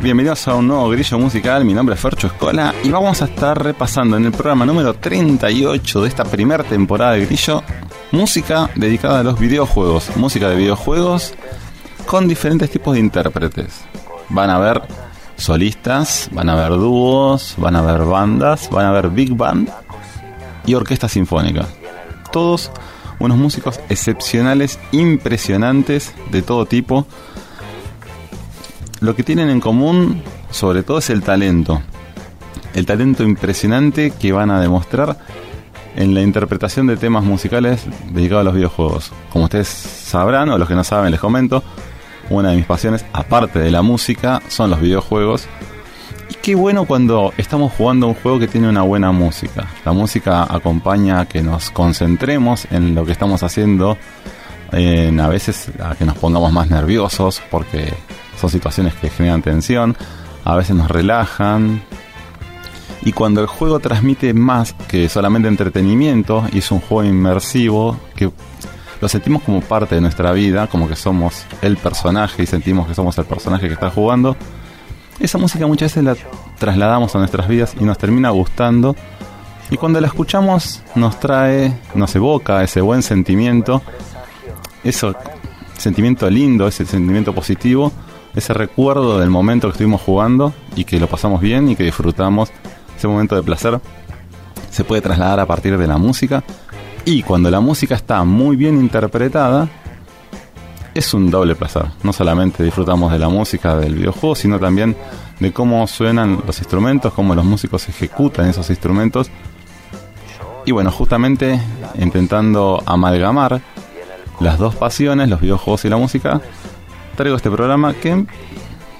bienvenidos a un nuevo grillo musical. Mi nombre es Fercho Escola y vamos a estar repasando en el programa número 38 de esta primera temporada de Grillo música dedicada a los videojuegos. Música de videojuegos con diferentes tipos de intérpretes. Van a ver solistas, van a ver dúos, van a ver bandas, van a ver big band y orquesta sinfónica. Todos unos músicos excepcionales, impresionantes de todo tipo lo que tienen en común, sobre todo, es el talento. El talento impresionante que van a demostrar en la interpretación de temas musicales dedicados a los videojuegos. Como ustedes sabrán, o los que no saben, les comento, una de mis pasiones, aparte de la música, son los videojuegos. Y qué bueno cuando estamos jugando un juego que tiene una buena música. La música acompaña a que nos concentremos en lo que estamos haciendo, en a veces a que nos pongamos más nerviosos porque son situaciones que generan tensión, a veces nos relajan. Y cuando el juego transmite más que solamente entretenimiento y es un juego inmersivo, que lo sentimos como parte de nuestra vida, como que somos el personaje y sentimos que somos el personaje que está jugando, esa música muchas veces la trasladamos a nuestras vidas y nos termina gustando. Y cuando la escuchamos nos trae, nos evoca ese buen sentimiento, ese sentimiento lindo, ese sentimiento positivo ese recuerdo del momento que estuvimos jugando y que lo pasamos bien y que disfrutamos ese momento de placer se puede trasladar a partir de la música y cuando la música está muy bien interpretada es un doble placer. No solamente disfrutamos de la música del videojuego, sino también de cómo suenan los instrumentos, cómo los músicos ejecutan esos instrumentos. Y bueno, justamente intentando amalgamar las dos pasiones, los videojuegos y la música, traigo este programa que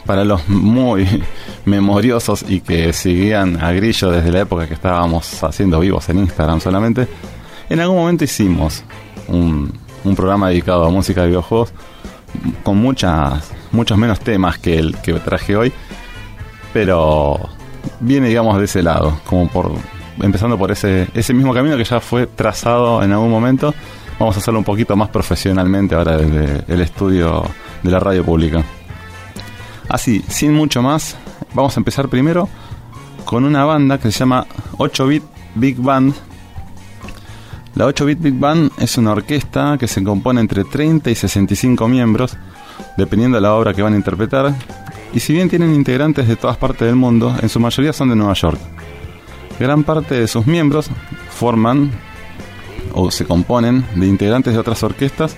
para los muy memoriosos y que seguían a Grillo desde la época que estábamos haciendo vivos en Instagram solamente, en algún momento hicimos un, un programa dedicado a música de videojuegos con muchas, muchos menos temas que el que traje hoy, pero viene digamos de ese lado, como por empezando por ese, ese mismo camino que ya fue trazado en algún momento, vamos a hacerlo un poquito más profesionalmente ahora desde el estudio de la radio pública. Así, sin mucho más, vamos a empezar primero con una banda que se llama 8-Bit Big Band. La 8-Bit Big Band es una orquesta que se compone entre 30 y 65 miembros, dependiendo de la obra que van a interpretar. Y si bien tienen integrantes de todas partes del mundo, en su mayoría son de Nueva York. Gran parte de sus miembros forman o se componen de integrantes de otras orquestas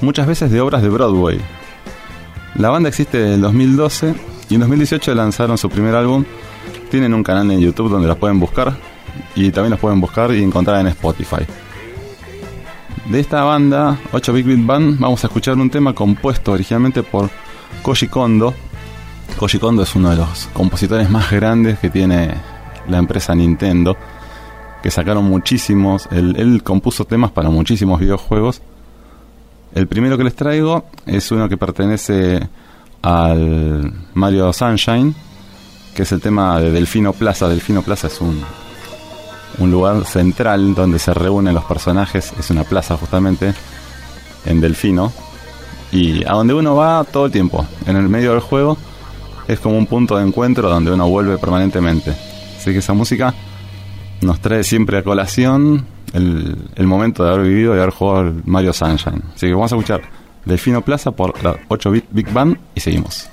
muchas veces de obras de Broadway. La banda existe desde el 2012 y en 2018 lanzaron su primer álbum. Tienen un canal en YouTube donde los pueden buscar y también los pueden buscar y encontrar en Spotify. De esta banda, 8 Big Beat Band, vamos a escuchar un tema compuesto originalmente por Koji Kondo. Koji Kondo es uno de los compositores más grandes que tiene la empresa Nintendo, que sacaron muchísimos, él compuso temas para muchísimos videojuegos el primero que les traigo es uno que pertenece al Mario Sunshine, que es el tema de Delfino Plaza. Delfino Plaza es un, un lugar central donde se reúnen los personajes, es una plaza justamente en Delfino, y a donde uno va todo el tiempo, en el medio del juego, es como un punto de encuentro donde uno vuelve permanentemente. Así que esa música nos trae siempre a colación el, momento de haber vivido y haber jugado Mario Sunshine. Así que vamos a escuchar Delfino Plaza por la 8-bit Big Band y seguimos.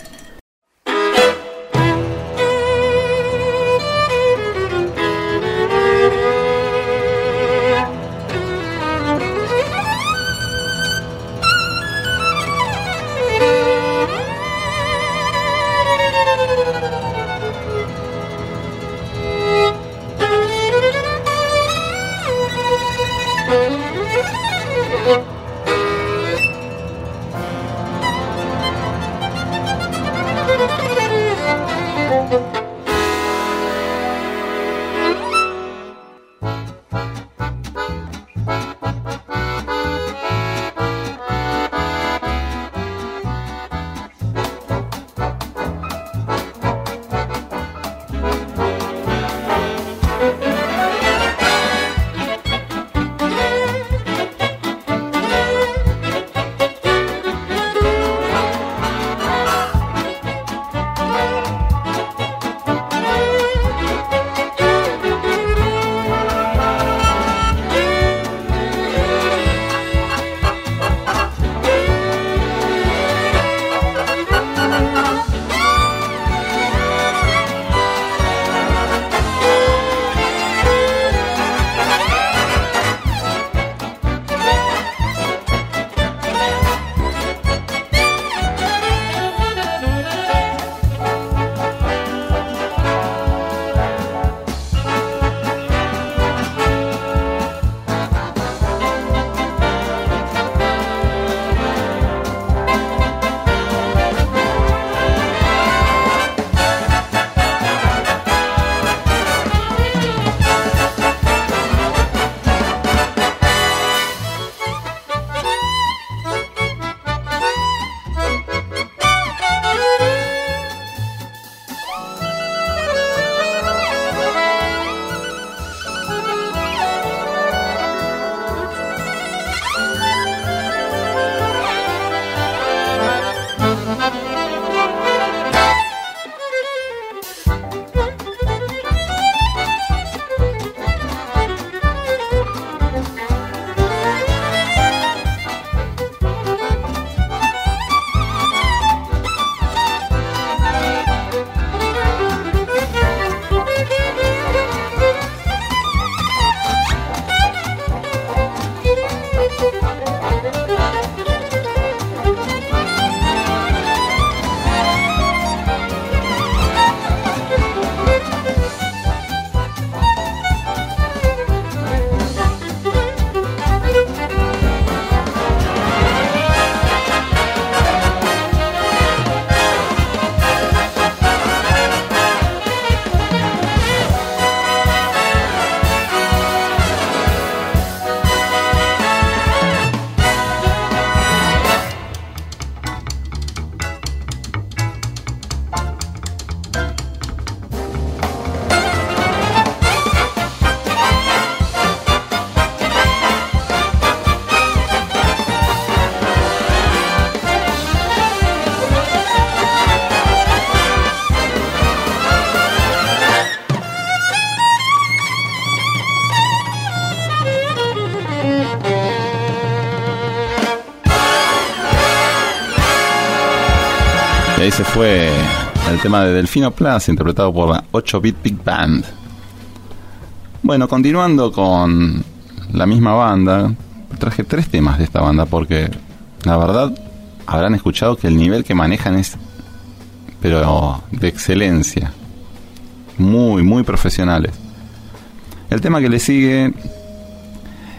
Ahí se fue el tema de Delfino Plus, interpretado por la 8-Bit Big Band. Bueno, continuando con la misma banda, traje tres temas de esta banda porque la verdad habrán escuchado que el nivel que manejan es pero de excelencia. Muy, muy profesionales. El tema que le sigue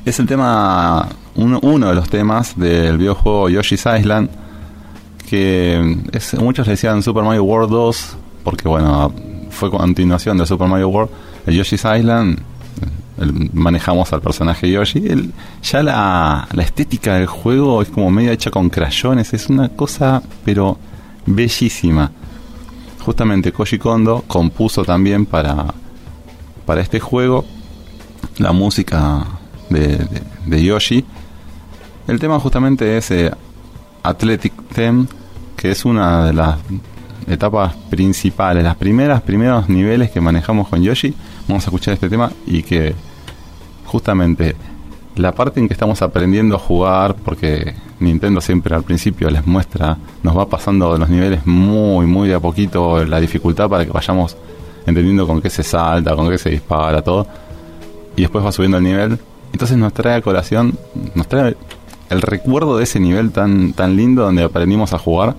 es el tema, uno, uno de los temas del videojuego Yoshi's Island, que es, muchos decían Super Mario World 2, porque bueno, fue continuación de Super Mario World. Yoshi's Island manejamos al personaje Yoshi. Ya la, la, estética del juego es como medio hecha con crayones, es una cosa, pero bellísima. Justamente Koji Kondo compuso también para, para este juego la música de, Yoshi. El tema justamente es eh, Athletic Theme, que es una de las etapas principales, las primeras, primeros niveles que manejamos con Yoshi. Vamos a escuchar este tema y que justamente la parte en que estamos aprendiendo a jugar, porque Nintendo siempre al principio les muestra, nos va pasando los niveles muy, muy de a poquito la dificultad para que vayamos entendiendo con qué se salta, con qué se dispara, todo. Y después va subiendo el nivel. Entonces nos trae a colación, nos trae el recuerdo de ese nivel tan, tan lindo donde aprendimos a jugar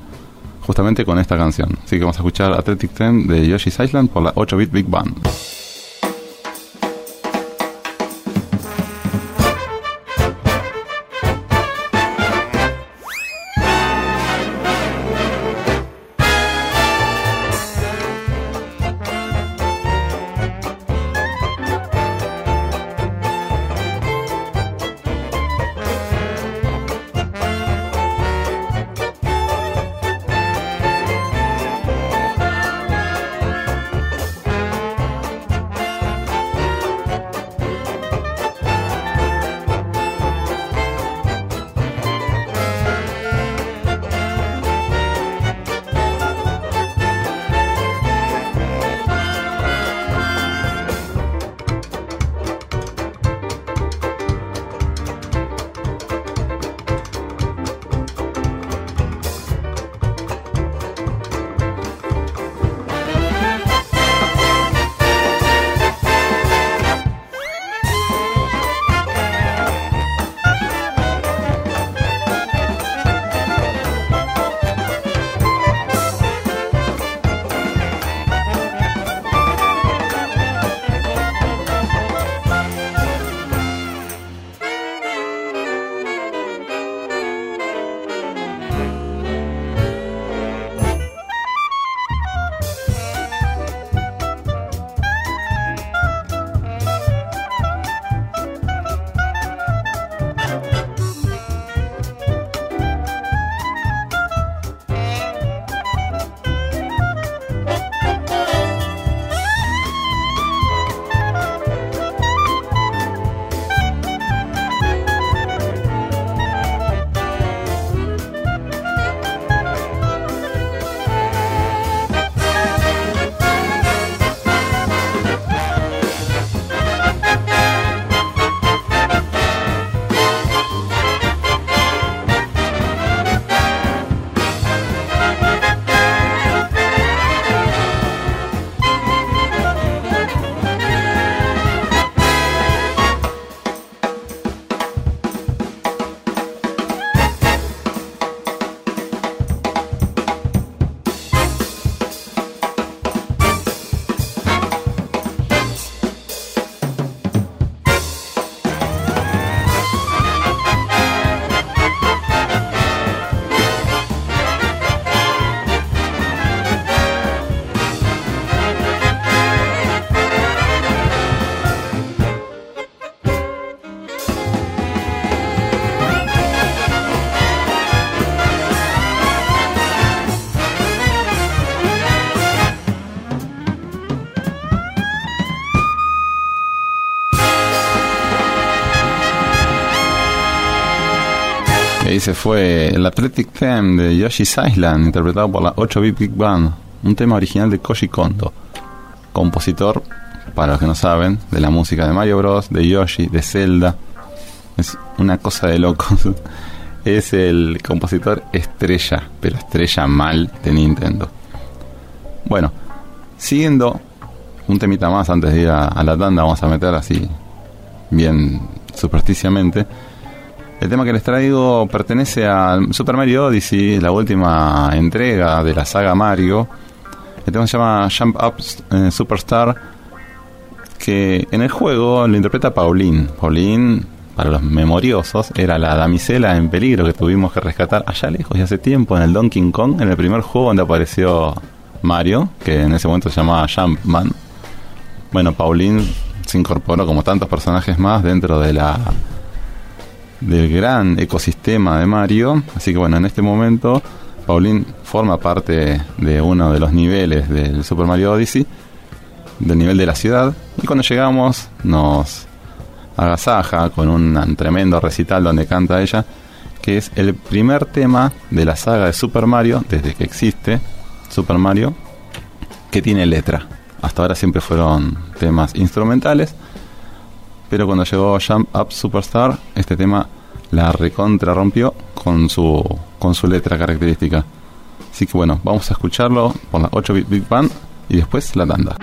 justamente con esta canción. Así que vamos a escuchar Athletic Trend de Yoshi's Island por la 8-bit Big Band. Se fue el Athletic Theme de Yoshi's Island, interpretado por la 8-bit Big Band, un tema original de Koji Kondo, compositor, para los que no saben, de la música de Mario Bros, de Yoshi, de Zelda. Es una cosa de locos. es el compositor estrella, pero estrella mal de Nintendo. Bueno, siguiendo un temita más antes de ir a, la tanda, vamos a meter así bien supersticiamente. El tema que les traigo pertenece a Super Mario Odyssey, la última entrega de la saga Mario. El tema se llama Jump Up eh, Superstar, que en el juego lo interpreta Pauline. Pauline, para los memoriosos, era la damisela en peligro que tuvimos que rescatar allá lejos y hace tiempo en el Donkey Kong, en el primer juego donde apareció Mario, que en ese momento se llamaba Jumpman. Bueno, Pauline se incorporó como tantos personajes más dentro de la del gran ecosistema de Mario. Así que bueno, en este momento Pauline forma parte de uno de los niveles del Super Mario Odyssey, del nivel de la ciudad. Y cuando llegamos nos agasaja con un tremendo recital donde canta ella, que es el primer tema de la saga de Super Mario desde que existe Super Mario, que tiene letra. Hasta ahora siempre fueron temas instrumentales, pero cuando llegó Jump Up Superstar, este tema la recontra rompió con su, con su letra característica. Así que bueno, vamos a escucharlo por la 8 Bit Big Band y después la tanda.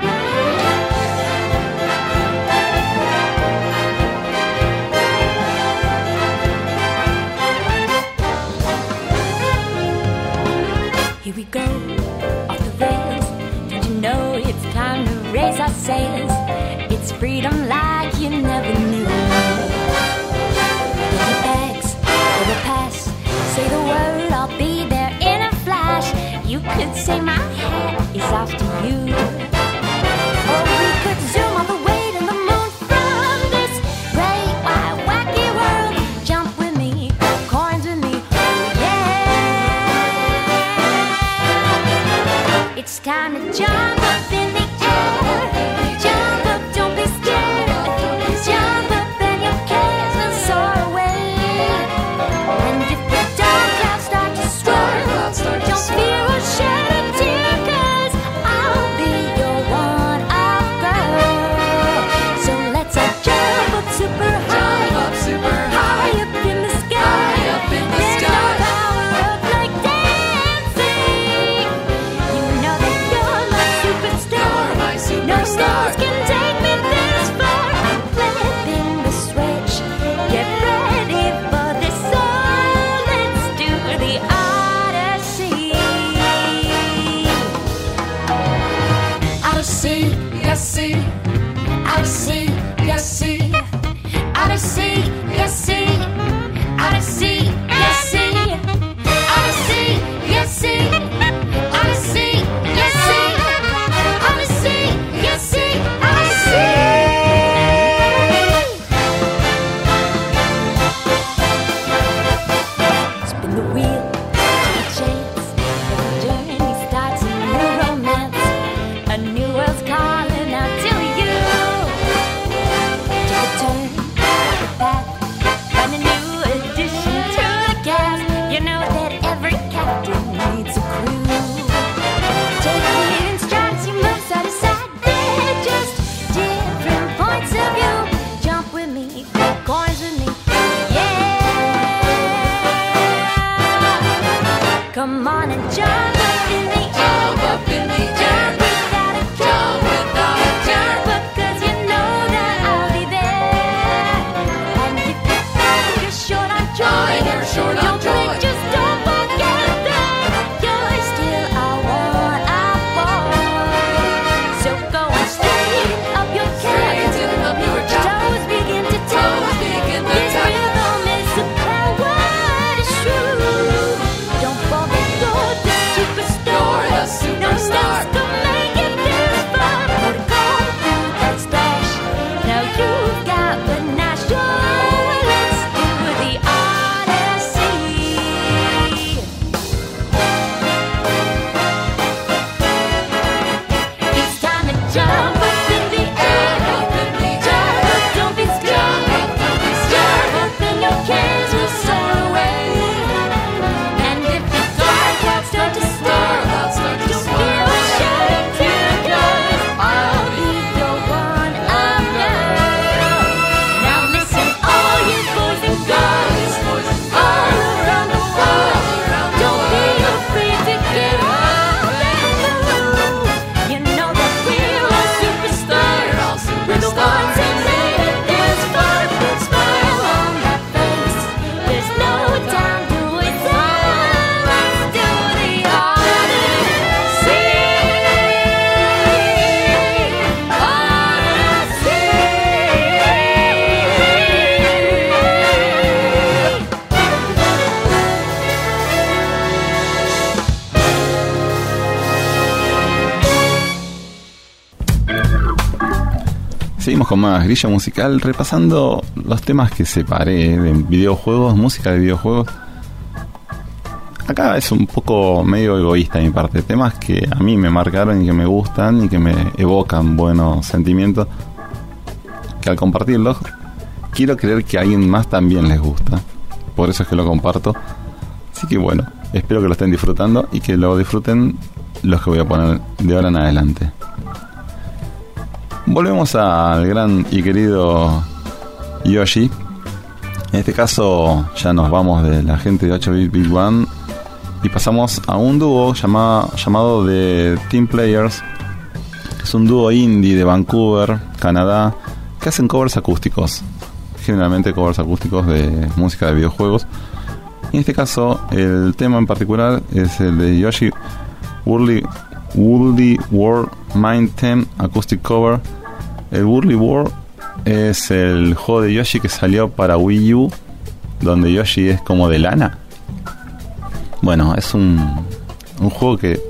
see, yes, see. I see, yes, see. I see, yes, see. Con más grilla musical, repasando los temas que separé de videojuegos, música de videojuegos. Acá es un poco medio egoísta mi parte, temas que a mí me marcaron y que me gustan y que me evocan buenos sentimientos, que al compartirlos quiero creer que a alguien más también les gusta. Por eso es que lo comparto. Así que bueno, espero que lo estén disfrutando y que lo disfruten los que voy a poner de ahora en adelante. Volvemos al gran y querido Yoshi. En este caso ya nos vamos de la gente de 8-bit Big One y pasamos a un dúo llamado, llamado The Team Players. Es un dúo indie de Vancouver, Canadá, que hacen covers acústicos. Generalmente covers acústicos de música de videojuegos. En este caso, el tema en particular es el de Yoshi Woolly, Woolly World Theme Acoustic Cover. El Woolly World es el juego de Yoshi que salió para Wii U, donde Yoshi es como de lana. Bueno, es un, un juego que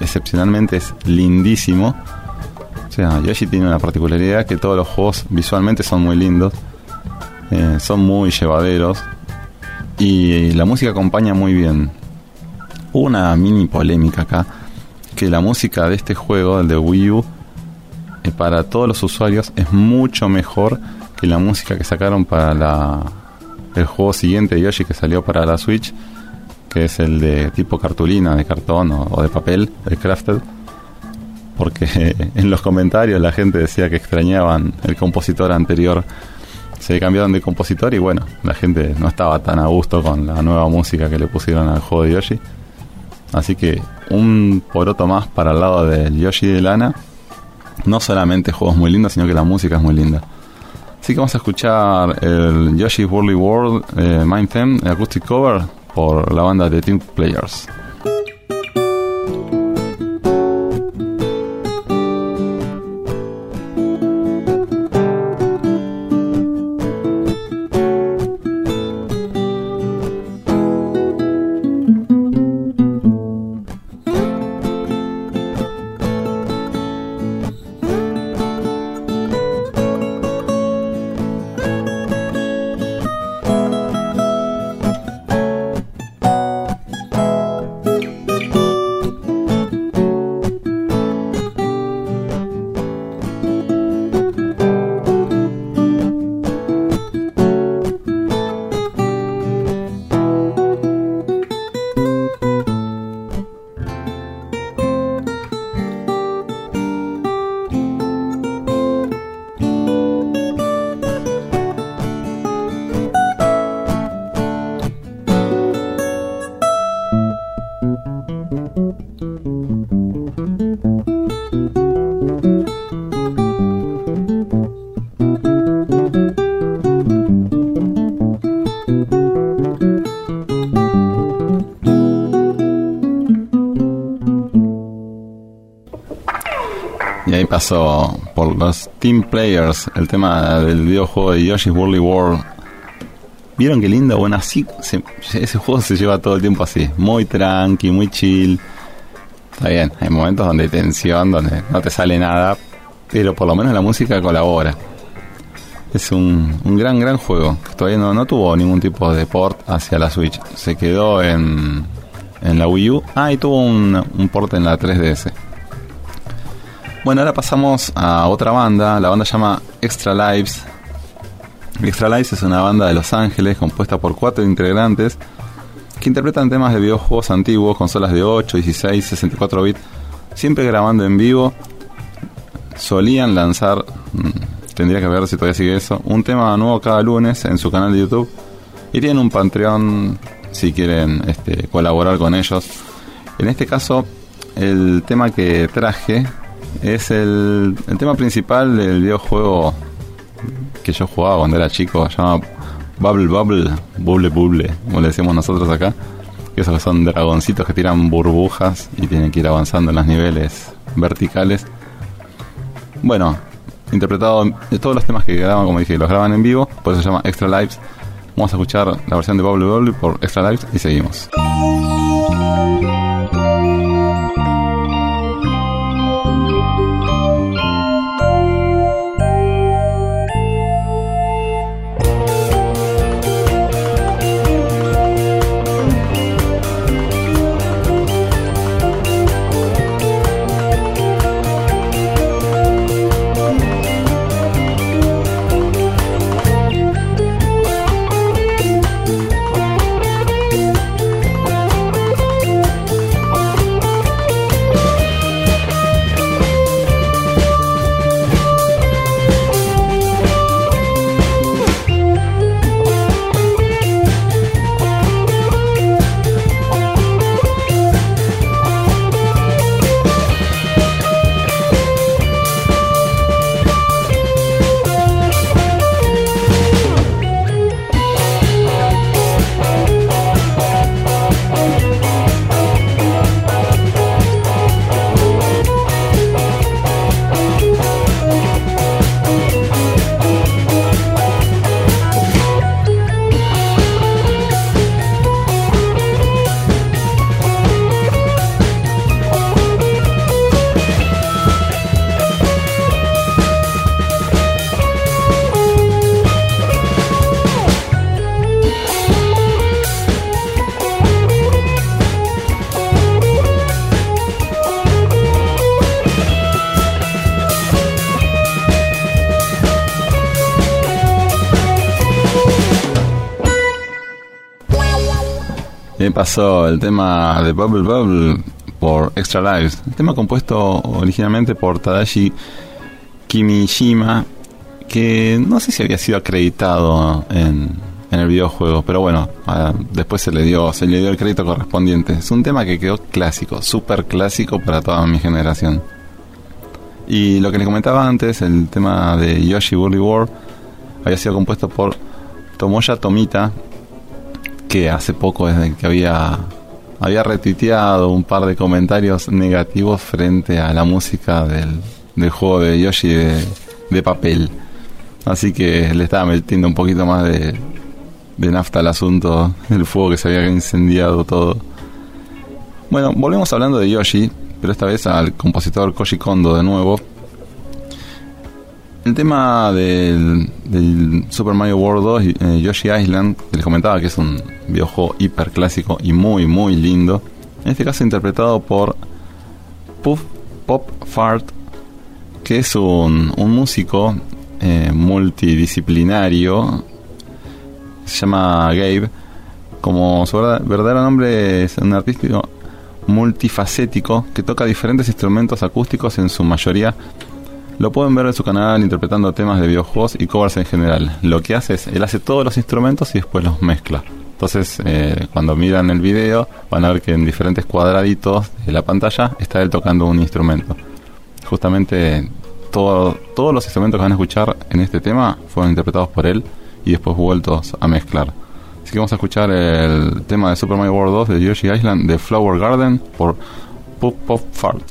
excepcionalmente es lindísimo. O sea, Yoshi tiene una particularidad que todos los juegos visualmente son muy lindos, eh, son muy llevaderos y la música acompaña muy bien. Hubo una mini polémica acá, que la música de este juego, el de Wii U, eh, para todos los usuarios es mucho mejor que la música que sacaron para el juego siguiente de Yoshi que salió para la Switch, que es el de tipo cartulina, de cartón o, de papel, el Crafted. Porque en los comentarios la gente decía que extrañaban el compositor anterior se cambiaron de compositor y bueno, la gente no estaba tan a gusto con la nueva música que le pusieron al juego de Yoshi. Así que un poroto más para el lado del Yoshi de Lana. No solamente juegos muy lindos, sino que la música es muy linda. Así que vamos a escuchar el Yoshi's Worldly World eh, Mind Theme, el acoustic cover por la banda de Team Players. Por los Team Players, el tema del videojuego de Yoshi's Woolly World. ¿Vieron qué lindo? Bueno, así ese juego se lleva todo el tiempo así, muy tranqui, muy chill. Está bien, hay momentos donde hay tensión, donde no te sale nada, pero por lo menos la música colabora. Es un, un gran, gran juego. Todavía no, no tuvo ningún tipo de port hacia la Switch. Se quedó en, en la Wii U. Ah, y tuvo un, un port en la 3DS. Bueno, ahora pasamos a otra banda. La banda se llama Extra Lives. Extra Lives es una banda de Los Ángeles compuesta por cuatro integrantes que interpretan temas de videojuegos antiguos, consolas de 8, 16, 64 bits, siempre grabando en vivo. Solían lanzar, mm, tendría que ver si todavía sigue eso, un tema nuevo cada lunes en su canal de YouTube. Y tienen un Patreon si quieren este, colaborar con ellos. En este caso, el tema que traje es el, tema principal del videojuego que yo jugaba cuando era chico, se llama Bubble Bubble, Bubble Bubble, como le decimos nosotros acá. Que esos son dragoncitos que tiran burbujas y tienen que ir avanzando en los niveles verticales. Bueno, interpretado todos los temas que graban, como dije, los graban en vivo, por eso se llama Extra Lives. Vamos a escuchar la versión de Bubble Bubble por Extra Lives y seguimos. Pasó el tema de Bubble Bubble por Extra Lives. El tema compuesto originalmente por Tadashi Kimishima, que no sé si había sido acreditado en, el videojuego, pero bueno, después se le dio se le dio el crédito correspondiente. Es un tema que quedó clásico, súper clásico para toda mi generación. Y lo que les comentaba antes, el tema de Yoshi Woolly World, había sido compuesto por Tomoya Tomita, que hace poco desde que había había retuiteado un par de comentarios negativos frente a la música del, del juego de Yoshi de, de papel. Así que le estaba metiendo un poquito más de, nafta al asunto, el fuego que se había incendiado todo. Bueno, volvemos hablando de Yoshi, pero esta vez al compositor Koji Kondo de nuevo. El tema del, Super Mario World 2, eh, Yoshi Island, que les comentaba que es un videojuego hiper clásico y muy, muy lindo. En este caso interpretado por Puff Pop Fart, que es un, músico eh, multidisciplinario se llama Gabe. Como su verdadero nombre es un artista multifacético que toca diferentes instrumentos acústicos en su mayoría. Lo pueden ver en su canal interpretando temas de videojuegos y covers en general. Lo que hace es, él hace todos los instrumentos y después los mezcla. Entonces, eh, cuando miran el video, van a ver que en diferentes cuadraditos de la pantalla está él tocando un instrumento. Justamente todo, todos los instrumentos que van a escuchar en este tema fueron interpretados por él y después vueltos a mezclar. Así que vamos a escuchar el tema de Super Mario World 2 de Yoshi Island de Flower Garden por Pop Pop Fart.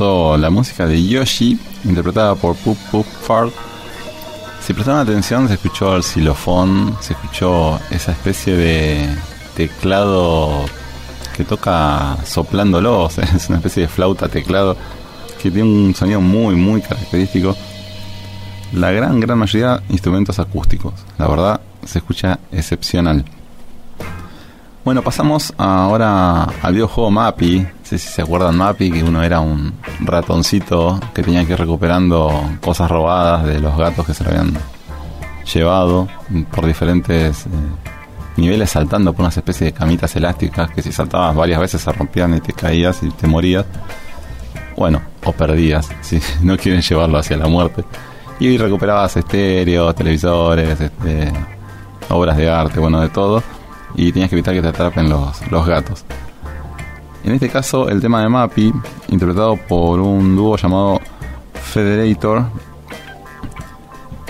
La música de Yoshi, interpretada por Poop Poop Fart. Si prestaron atención, se escuchó el xilofón, se escuchó esa especie de teclado que toca soplándolo, es una especie de flauta teclado que tiene un sonido muy, muy característico. La gran, gran mayoría instrumentos acústicos, la verdad se escucha excepcional. Bueno, pasamos ahora al videojuego Mappy. No sé si se acuerdan Mappy, que uno era un ratoncito que tenía que ir recuperando cosas robadas de los gatos que se lo habían llevado por diferentes eh, niveles saltando por unas especies de camitas elásticas que si saltabas varias veces se rompían y te caías y te morías. Bueno, o perdías, si no quieren llevarlo hacia la muerte. Y recuperabas estéreos, televisores, este, obras de arte, bueno, de todo y tenías que evitar que te atrapen los, los gatos. En este caso, el tema de Mappy, interpretado por un dúo llamado Federator,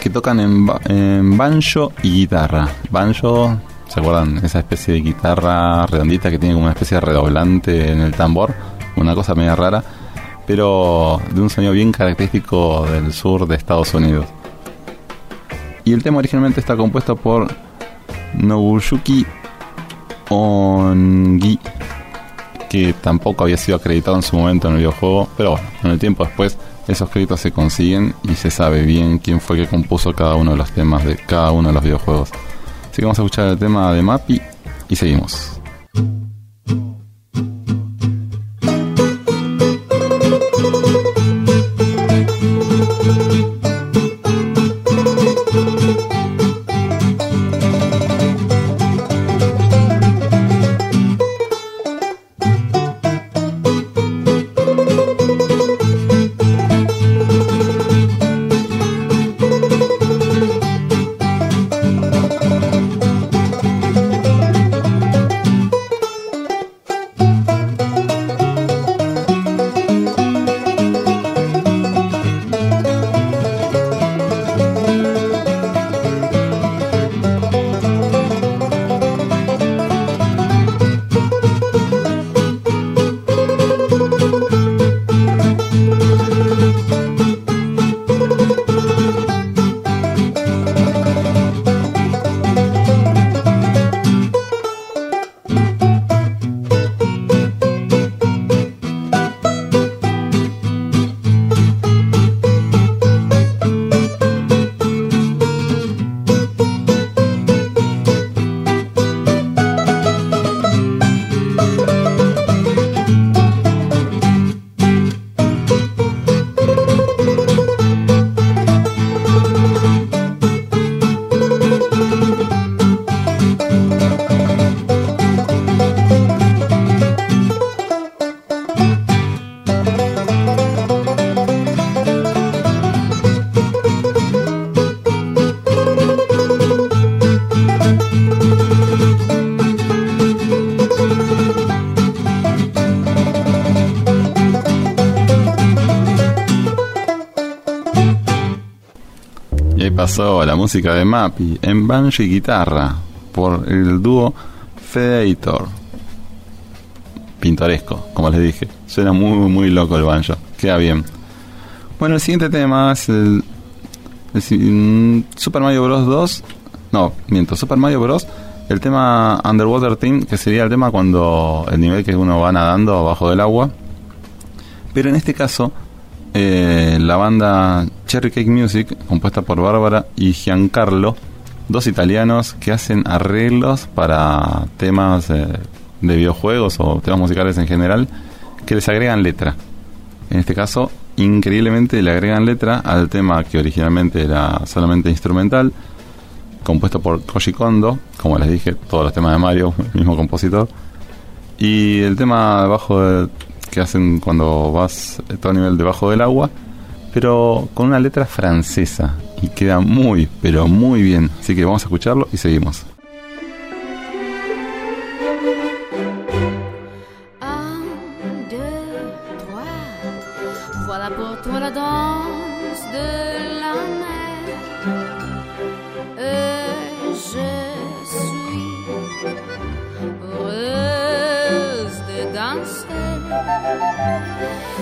que tocan en, en, banjo y guitarra. Banjo, ¿se acuerdan? Esa especie de guitarra redondita que tiene como una especie de redoblante en el tambor, una cosa media rara, pero de un sonido bien característico del sur de Estados Unidos. Y el tema originalmente está compuesto por Nobuyuki Ongi, que tampoco había sido acreditado en su momento en el videojuego, pero bueno, con el tiempo después esos créditos se consiguen y se sabe bien quién fue que compuso cada uno de los temas de cada uno de los videojuegos. Así que vamos a escuchar el tema de Mappy y seguimos. La música de Mappy en banjo y guitarra por el dúo Fedator. Pintoresco, como les dije. Suena muy, muy loco el banjo. Queda bien. Bueno, el siguiente tema es el, mm, Super Mario Bros. 2. No, miento, Super Mario Bros. El tema Underwater Team, que sería el tema cuando el nivel que uno va nadando abajo del agua. Pero en este caso eh, la banda Cherry Cake Music, compuesta por Bárbara y Giancarlo, dos italianos que hacen arreglos para temas eh, de videojuegos o temas musicales en general, que les agregan letra. En este caso, increíblemente le agregan letra al tema que originalmente era solamente instrumental, compuesto por Koji Kondo, como les dije, todos los temas de Mario, el mismo compositor. Y el tema debajo de que hacen cuando vas a todo nivel debajo del agua, pero con una letra francesa y queda muy, pero muy bien. Así que vamos a escucharlo y seguimos. 啊。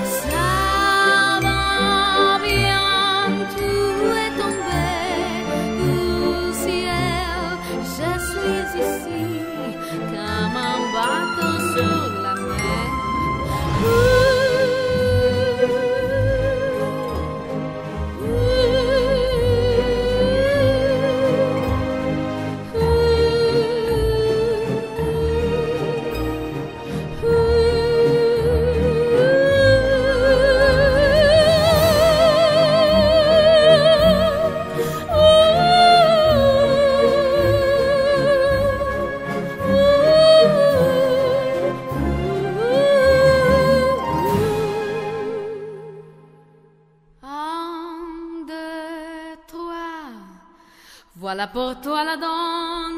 La danse. Seguimos con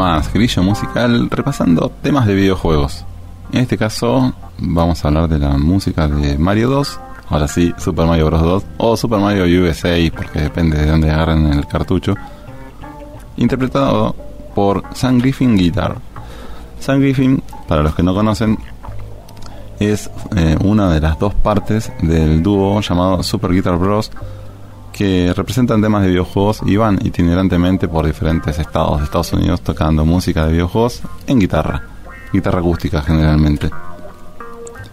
más grillo musical repasando temas de videojuegos. En este caso vamos a hablar de la música de Mario 2, ahora sí Super Mario Bros. 2 o Super Mario USA porque depende de dónde agarren el cartucho, interpretado por Sam Griffin Guitar. Sam Griffin, para los que no conocen, es eh, una de las dos partes del dúo llamado Super Guitar Bros que representan temas de videojuegos y van itinerantemente por diferentes estados de Estados Unidos tocando música de videojuegos en guitarra, guitarra acústica generalmente.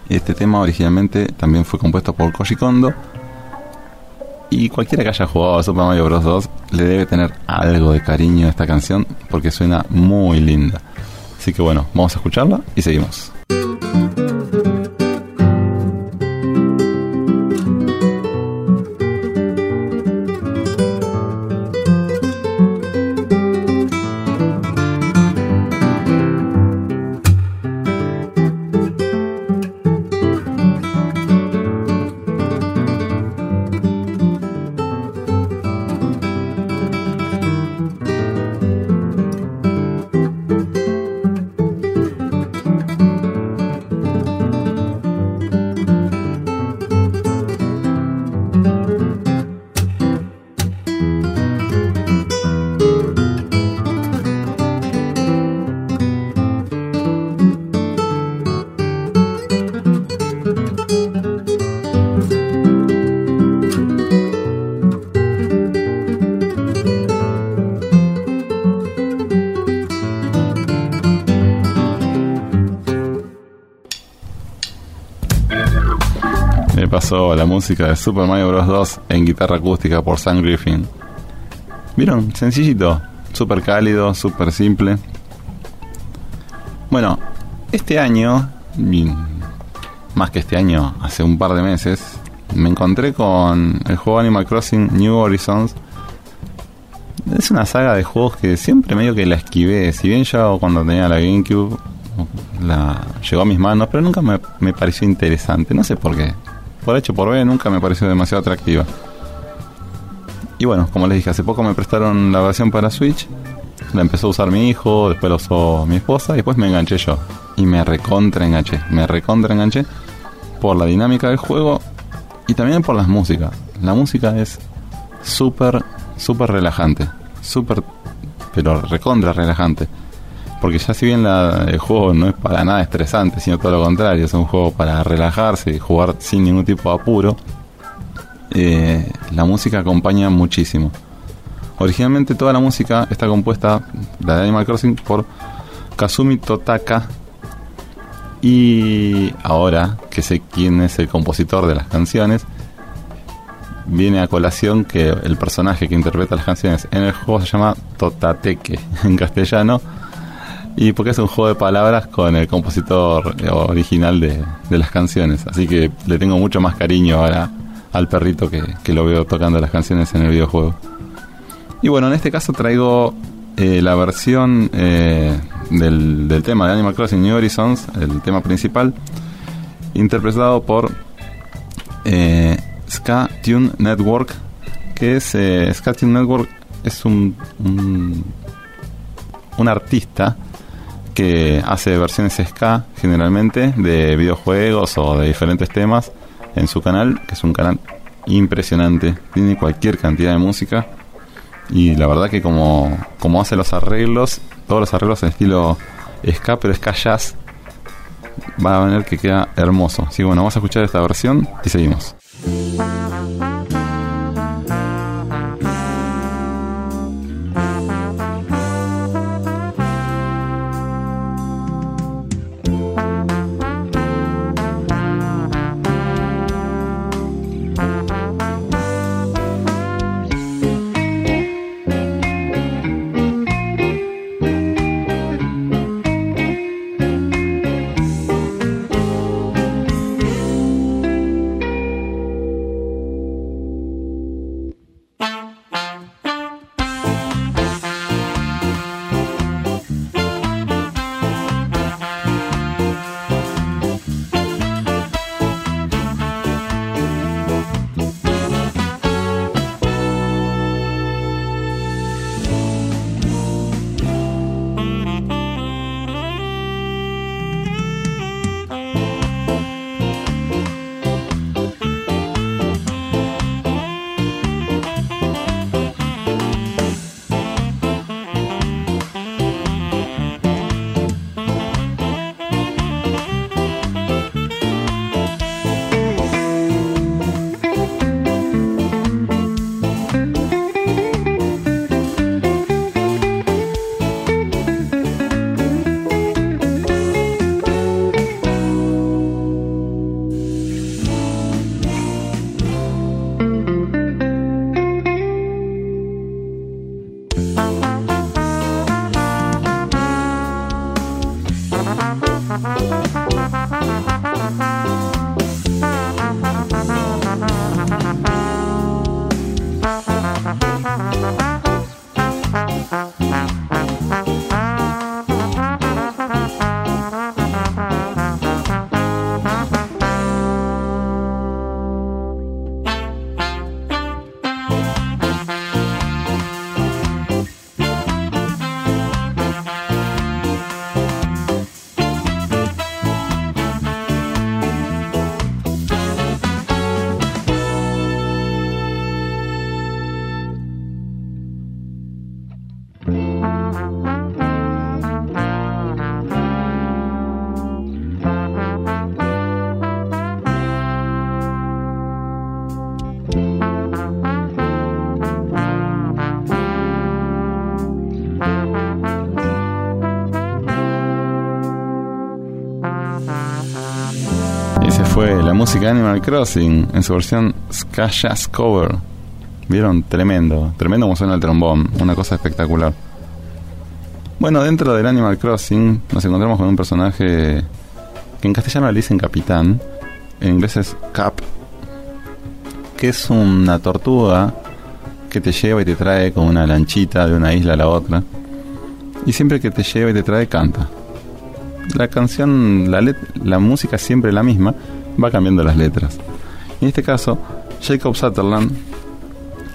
Este tema originalmente también fue compuesto por Koji Kondo y cualquiera que haya jugado a Super Mario Bros. 2 le debe tener algo de cariño a esta canción porque suena muy linda. Así que bueno, vamos a escucharla y seguimos. Música de Super Mario Bros. 2 en guitarra acústica por Sam Griffin. ¿Vieron? Sencillito, súper cálido, súper simple. Bueno, este año, más que este año, hace un par de meses, me encontré con el juego Animal Crossing New Horizons. Es una saga de juegos que siempre medio que la esquivé. Si bien yo cuando tenía la GameCube la llegó a mis manos, pero nunca me, me pareció interesante. No sé por qué por hecho por B nunca me pareció demasiado atractiva. Y bueno, como les dije, hace poco me prestaron la versión para Switch. La empezó a usar mi hijo, después la usó mi esposa y después me enganché yo. Y me recontra enganché, me recontra enganché por la dinámica del juego y también por las músicas. La música es súper, súper relajante. Súper, pero recontra relajante. Porque ya si bien el juego no es para nada estresante, sino todo lo contrario, es un juego para relajarse y jugar sin ningún tipo de apuro, eh, la música acompaña muchísimo. Originalmente toda la música está compuesta, de Animal Crossing, por Kazumi Totaka. Y ahora que sé quién es el compositor de las canciones, viene a colación que el personaje que interpreta las canciones en el juego se llama Totateke en castellano Y porque es un juego de palabras con el compositor original de, las canciones. Así que le tengo mucho más cariño ahora al perrito que, que lo veo tocando las canciones en el videojuego. Y bueno, en este caso traigo eh, la versión eh, del, tema de Animal Crossing New Horizons, el tema principal, interpretado por eh, Ska Tune Network, que es Ska Tune Network es un, un artista que hace versiones ska generalmente de videojuegos o de diferentes temas en su canal, que es un canal impresionante, tiene cualquier cantidad de música y la verdad que como, como hace los arreglos, todos los arreglos en estilo ska, pero ska jazz, va a venir que queda hermoso. Así que bueno, vamos a escuchar esta versión y seguimos. Bye. Música Animal Crossing en su versión Ska Jazz Cover. ¿Vieron? Tremendo. Tremendo como suena el trombón. Una cosa espectacular. Bueno, dentro del Animal Crossing nos encontramos con un personaje que en castellano le dicen capitán. En inglés es Cap. Que es una tortuga que te lleva y te trae con una lanchita de una isla a la otra. Y siempre que te lleva y te trae canta. La canción, la, la música es siempre la misma, va cambiando las letras. En este caso, Jacob Sutherland,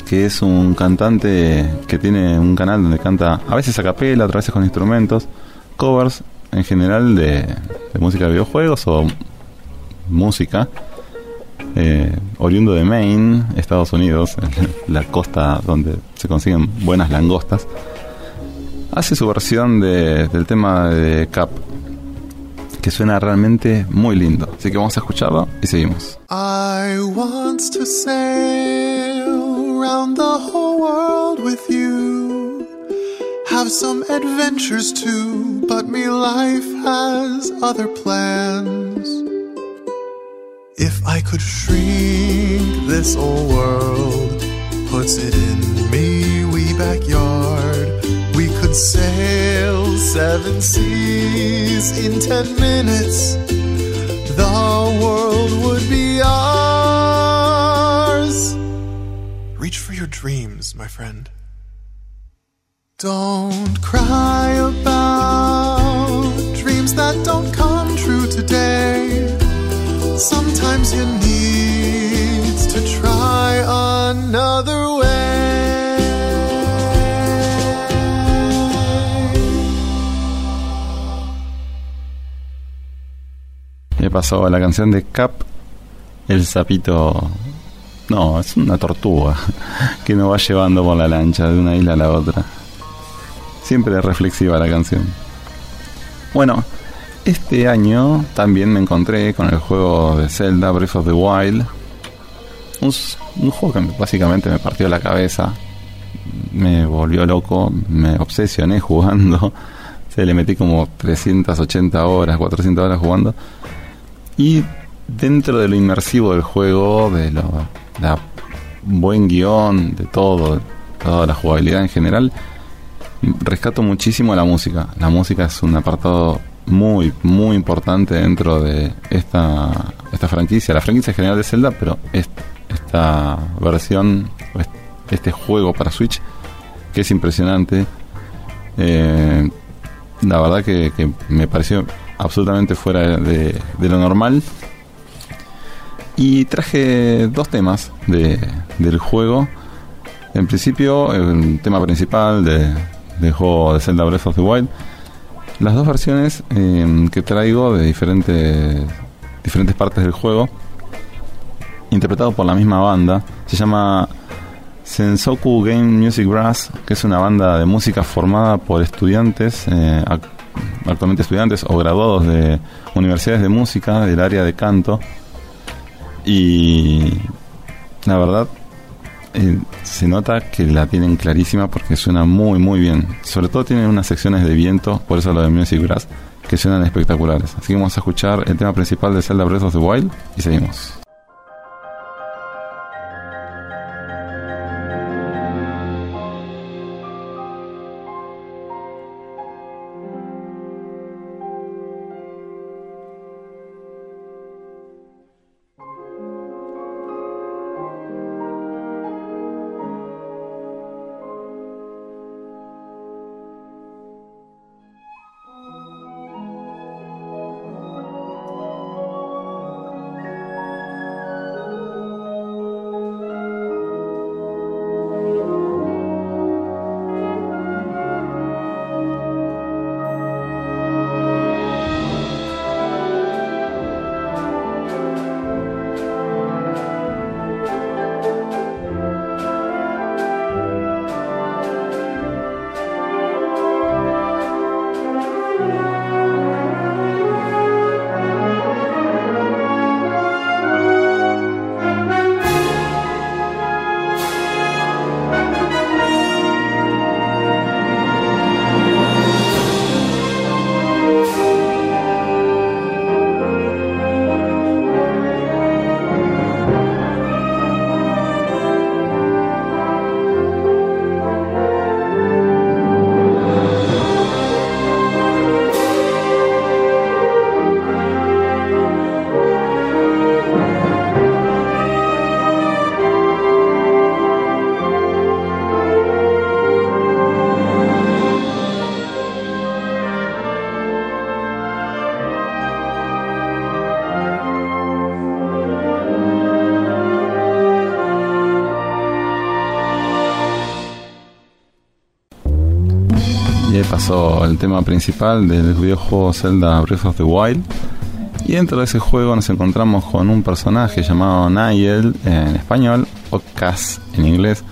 que es un cantante que tiene un canal donde canta a veces a capela, otras veces con instrumentos, covers en general de, música de videojuegos o música, eh, oriundo de Maine, Estados Unidos, la costa donde se consiguen buenas langostas, hace su versión del tema de Cap que suena realmente muy lindo. Así que vamos a escucharlo y seguimos. I want to sail around the whole world with you. Have some adventures too, but me life has other plans. If I could shrink this old world, puts it in me backyard, we could could sail seven seas in ten minutes, the world would be ours. Reach for your dreams, my friend. Don't cry about dreams that don't come true today. Sometimes you need Me pasó la canción de Cap, el sapito. No, es una tortuga que nos va llevando por la lancha de una isla a la otra. Siempre reflexiva la canción. Bueno, este año también me encontré con el juego de Zelda Breath of the Wild. Un, un juego que básicamente me partió la cabeza. Me volvió loco. Me obsesioné jugando. Se le metí como 380 horas, 400 horas jugando. Y dentro de lo inmersivo del juego, de lo la buen guion, de todo, toda la jugabilidad en general, rescato muchísimo la música. La música es un apartado muy, muy importante dentro de esta, esta franquicia, la franquicia general de Zelda, pero esta versión, este juego para Switch, que es impresionante. Eh, la verdad que, que me pareció absolutamente fuera de, lo normal. Y traje dos temas de, del juego. En principio, el tema principal de, del juego de Zelda Breath of the Wild. Las dos versiones em, que traigo de diferentes, diferentes partes del juego, interpretado por la misma banda, se llama Sensoku Game Music Brass, que es una banda de música formada por estudiantes, eh, actualmente estudiantes o graduados de universidades de música del área de canto. Y la verdad eh, se nota que la tienen clarísima porque suena muy muy bien. Sobre todo tienen unas secciones de viento por eso lo de Music Brass que suenan espectaculares. Así que vamos a escuchar el tema principal de Zelda Breath of the Wild y seguimos el tema principal del videojuego Zelda Breath of the Wild. Y dentro de ese juego nos encontramos con un personaje llamado Nigel en español o Cass en inglés.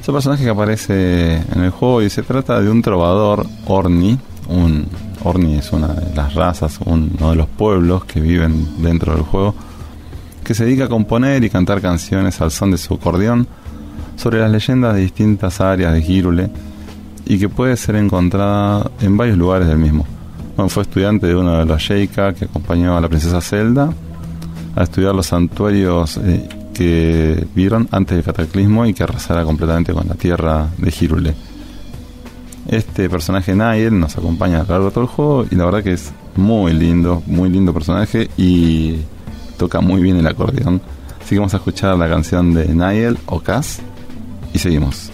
Es un personaje que aparece en el juego y se trata de un trovador Orni. Un, Orni es una de las razas, uno de los pueblos que viven dentro del juego, que se dedica a componer y cantar canciones al son de su acordeón sobre las leyendas de distintas áreas de Hyrule y que puede ser encontrada en varios lugares del mismo. Bueno, fue estudiante de uno de los Sheikah que acompañó a la princesa Zelda a estudiar los santuarios eh, que vieron antes del cataclismo y que arrasara completamente con la tierra de Hyrule. Este personaje Niall nos acompaña a lo largo de todo el juego y la verdad que es muy lindo, muy lindo personaje y toca muy bien el acordeón. Así que vamos a escuchar la canción de Niall o Cass y seguimos.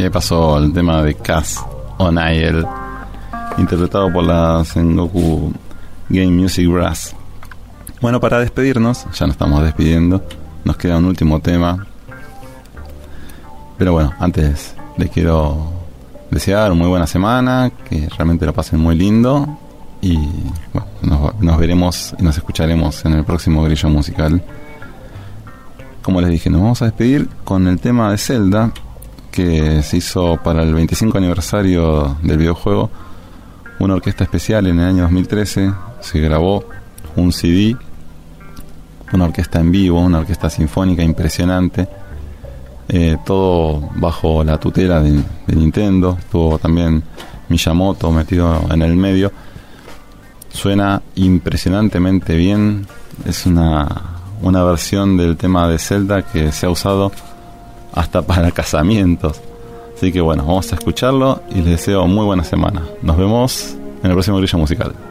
Y ahí pasó el tema de Cass O'Neill, interpretado por la Sengoku Game Music Brass. Bueno, para despedirnos, ya nos estamos despidiendo, nos queda un último tema. Pero bueno, antes les quiero desear muy buena semana, que realmente lo pasen muy lindo y bueno, nos veremos y nos escucharemos en el próximo grillo musical. Como les dije, nos vamos a despedir con el tema de Zelda que se hizo para el 25 aniversario del videojuego. Una orquesta especial en el año 2013 se grabó un CD una orquesta en vivo una orquesta sinfónica impresionante eh, todo bajo la tutela de, de Nintendo. Estuvo también Miyamoto metido en el medio. Suena impresionantemente bien. Es una, una versión del tema de Zelda que se ha usado hasta para casamientos. Así que bueno, vamos a escucharlo y les deseo muy buena semana. Nos vemos en el próximo grillo musical.